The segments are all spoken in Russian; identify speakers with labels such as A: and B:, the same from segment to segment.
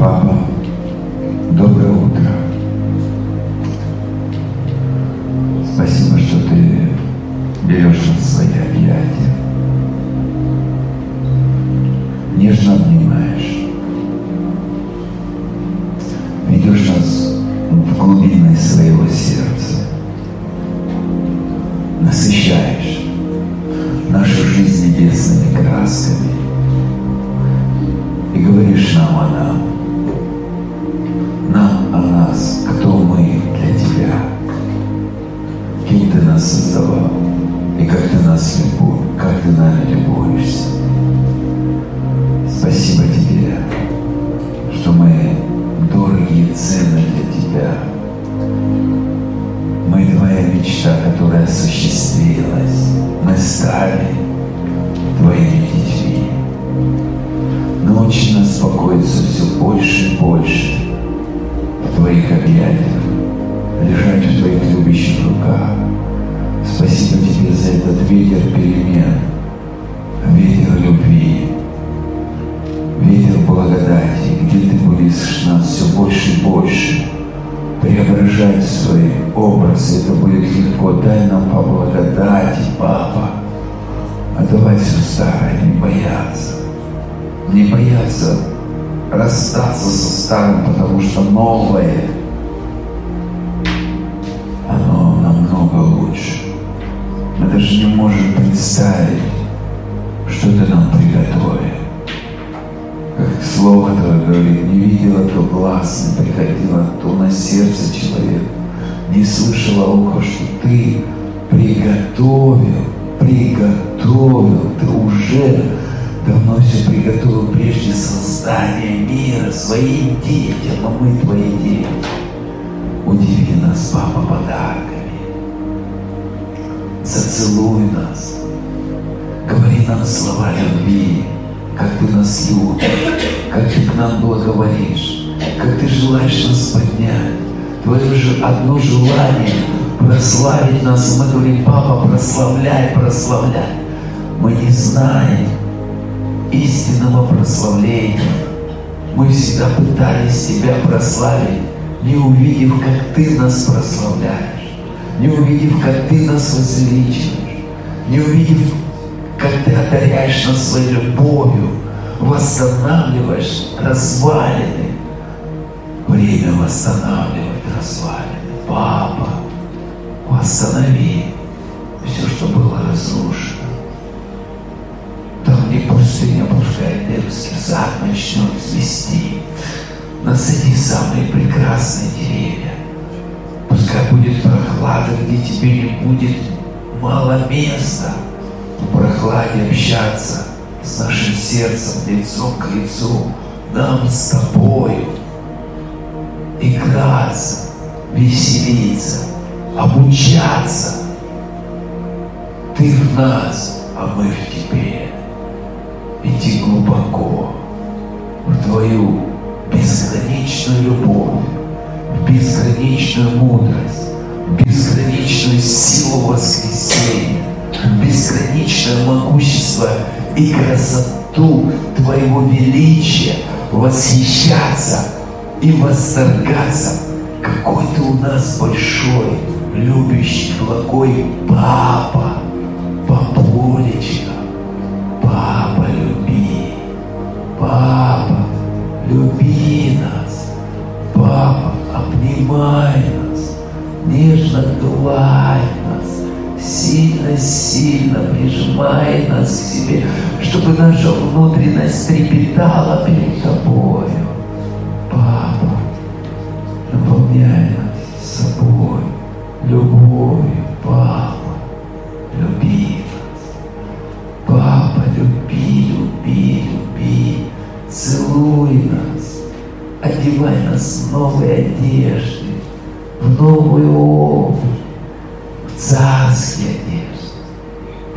A: Папа, доброе утро. Спасибо, что ты берешь в свои объятия. Нежно обнимаешь. Ведешь нас в глубины своего сердца. Насыщаешь нашу жизнь небесными красками. И говоришь нам о. Нам Объятиях, лежать в Твоих любящих руках. Спасибо Тебе за этот ветер перемен, ветер любви, ветер благодати, где Ты будешь нас все больше и больше преображать свой образ. Это будет легко. Дай нам по благодати, Папа, отдавать все старое, не бояться. Не бояться расстаться со старым, потому что новое, даже не можем представить, что ты нам приготовил. Как слово Твое говорит, не видела, то глаз не приходило, то на сердце человек не слышала ухо, что ты приготовил, приготовил, ты уже давно все приготовил прежде создания мира своим детям, а мы твои дети. Удиви нас, Папа, подарками. Зацелуй нас. Говори нам слова любви, как ты нас любишь, как ты к нам благоволишь, как ты желаешь нас поднять. Твое же одно желание прославить нас. Мы говорим, Папа, прославляй, прославляй. Мы не знаем, истинного прославления. Мы всегда пытались Тебя прославить, не увидев, как Ты нас прославляешь, не увидев, как Ты нас возвеличиваешь, не увидев, как Ты одаряешь нас своей любовью, восстанавливаешь развалины. Время восстанавливать развалины. Папа, восстанови все, что было разрушено. Там, где пустыня пускай Эдемский сад начнет цвести. Насади самые прекрасные деревья. Пускай будет прохлада, где тебе не будет мало места. В прохладе общаться с нашим сердцем, лицом к лицу. Нам с тобою играться, веселиться, обучаться. Ты в нас, а мы в тебе идти глубоко в Твою безграничную мудрость, в безграничную силу воскресения, в безграничное могущество и красоту Твоего величия, восхищаться и восторгаться, какой Ты у нас большой, любящий, благой Папа, Папулечка, Папа, люби, Папа, люби нас, Папа, обнимай нас, нежно гладь нас, сильно-сильно прижимай нас к себе, чтобы наша внутренность трепетала перед Тобою. Папа, наполняй нас собой, любовью, Папа, одевай нас в новые одежды, в новую обувь, в царские одежды,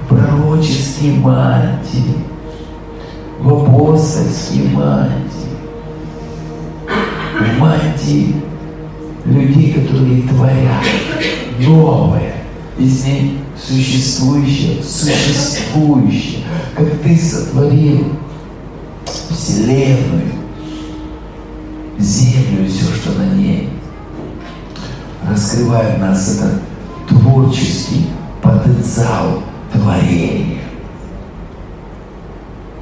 A: в пророческие мантии, в апостольские мантии, в мантии людей, которые творят новое, из ней существующее, существующее, как ты сотворил Вселенную, землю и все, что на ней. Раскрывает нас этот творческий потенциал творения.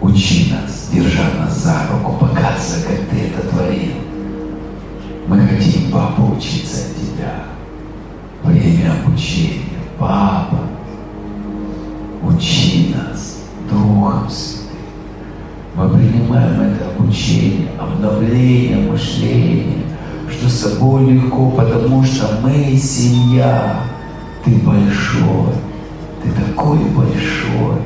A: Учи нас, держа нас за руку, показывай, как ты это творил. Мы хотим, Папа, учиться от Тебя. Время обучения. Папа, учи нас Духом Святым. Мы принимаем это обучение, обновление мышления, что с собой легко, потому что мы семья. Ты большой, ты такой большой.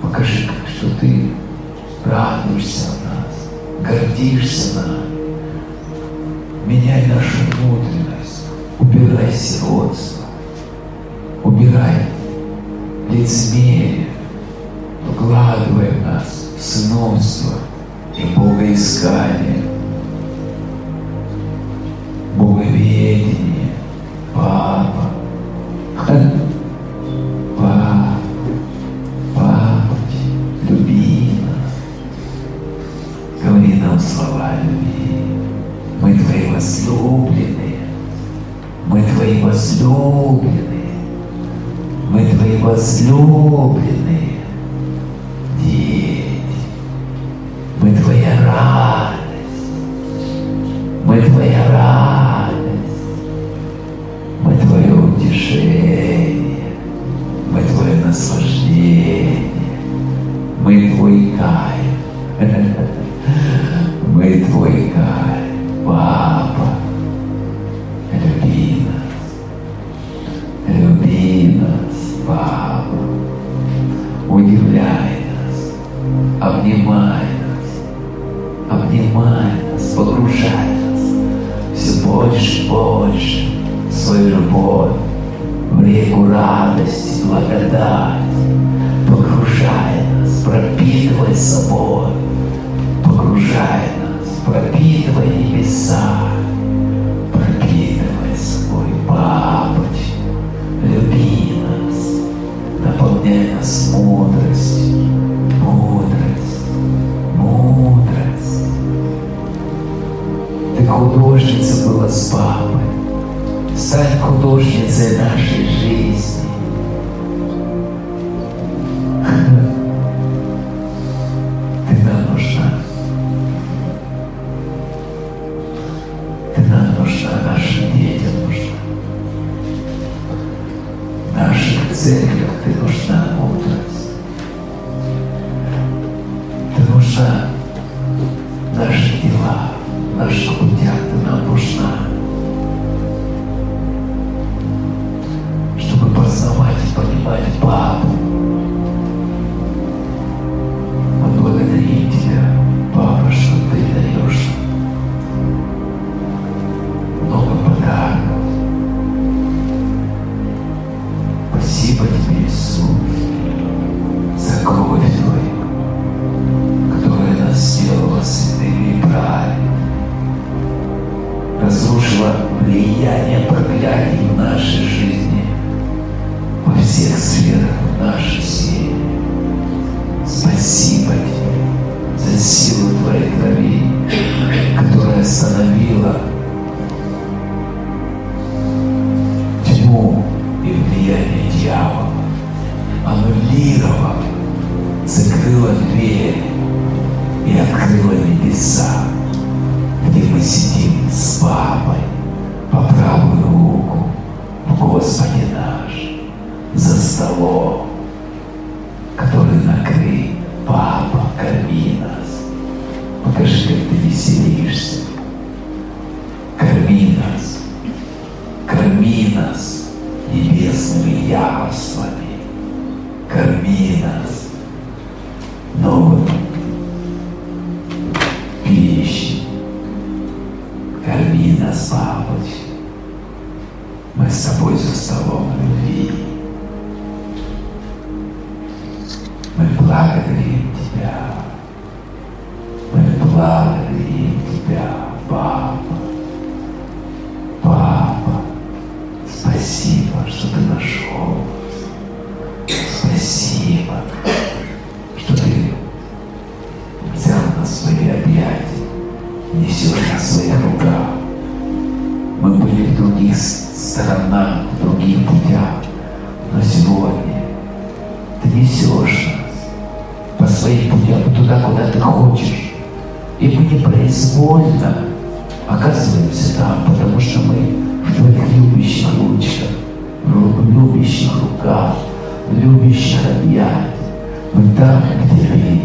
A: Покажи, что ты радуешься о нас, гордишься нами. Меняй нашу внутренность, убирай сиротство, убирай лицемерие, укладывай нас в сыновство и богоискание, боговедение, папа. Папа, папочка, люби нас. Говори нам слова любви. Мы твои возлюбленные. Мы твои возлюбленные. Мы твои возлюбленные. Мы твоя радость. Мы твое утешение. Мы твое наслаждение. Мы твой кайф. Мы твой кайф, папа. Люби нас. Люби нас, папа. Удивляй нас. Обнимай нас. Обнимай нас. Погружай нас. Больше больше свою любовь, в реку радости, благодать. Погружай нас, пропитывай собой, погружай нас, пропитывай небеса, пропитывай собой, папочка, люби нас, наполняй нас мудростью, Художница была с папой. Стань художницей нашей жизни. В наших путях ты нам нужна. Чтобы разрушила влияние проклятий в нашей жизни, во всех сферах нашей семьи. Спасибо Тебе за силу Твоей крови, которая остановила Корми нас, папочка. Мы с тобой за столом любви. Мы благодарим Тебя. Мы благодарим сторонах, в других путях, но сегодня ты несешь нас по своим путям туда, куда ты хочешь. И мы непроизвольно оказываемся там, потому что мы в твоих любящих ручках, в любящих руках, в любящих объятиях. Мы там, где ты.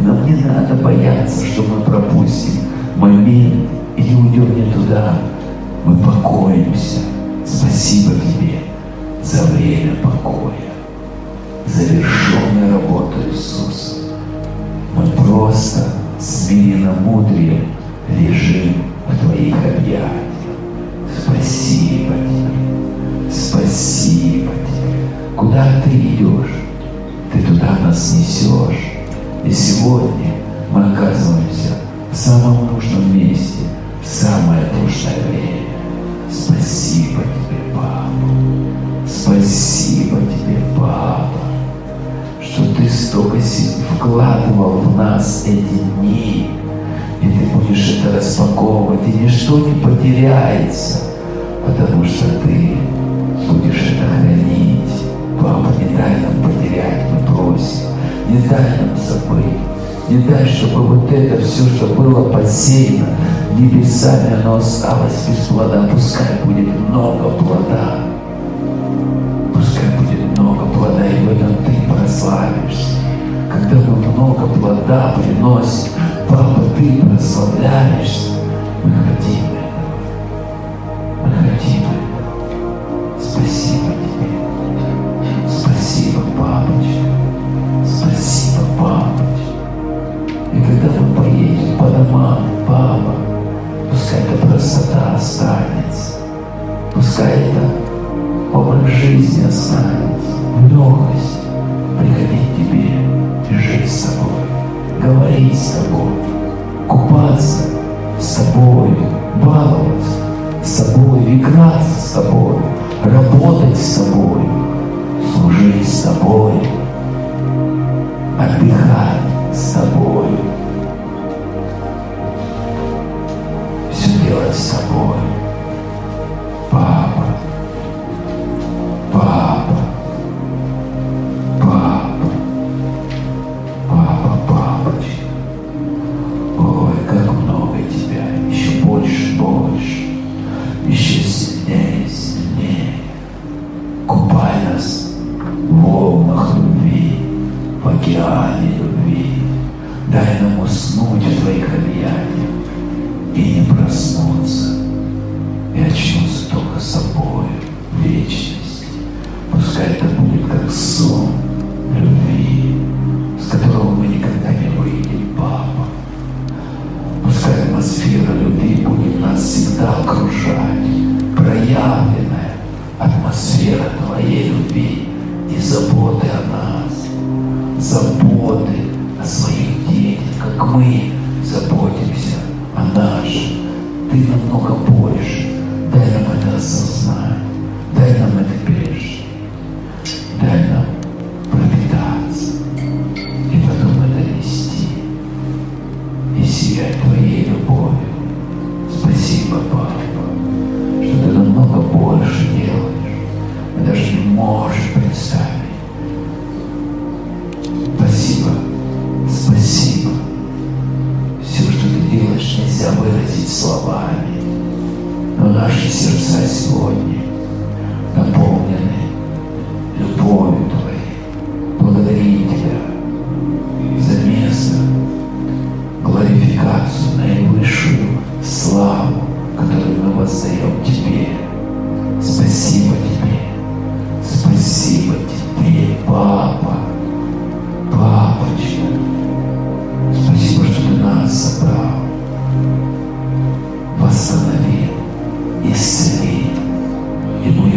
A: Нам не надо бояться, что мы пропустим момент или уйдем не туда. За время покоя, вкладывал в нас эти дни, и ты будешь это распаковывать, и ничто не потеряется, потому что ты будешь это хранить. Папа, не дай нам потерять, мы просим. Не дай нам забыть. Не дай, чтобы вот это все, что было посеяно небесами, оно осталось без плода. Пускай будет много плода. Пускай будет много плода, и в этом ты прославишься. Когда много плода приносим, Папа, ты прославляешься. Мы хотим. Мы хотим. Спасибо тебе. Спасибо, папочка. Спасибо, папочка. И когда мы поедем по домам, папа, пускай эта простота останется. Пускай это образ жизни останется. В говорить с тобой, купаться с тобой, баловаться с тобой, играться с тобой, работать с тобой, служить с тобой, отдыхать с тобой, все делать с тобой.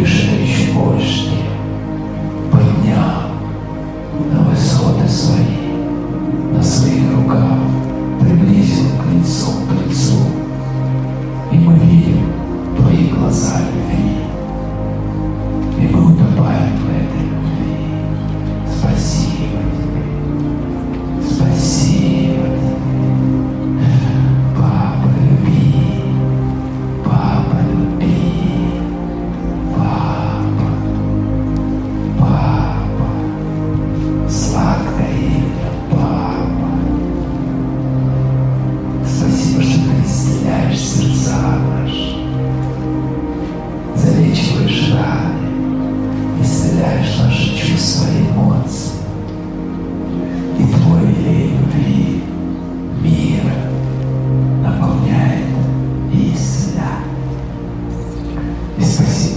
A: грешишь больше.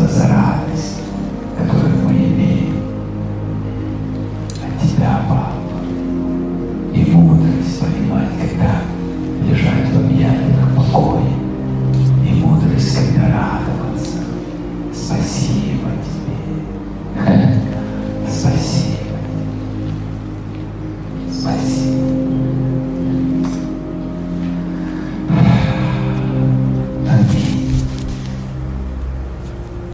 A: todas as.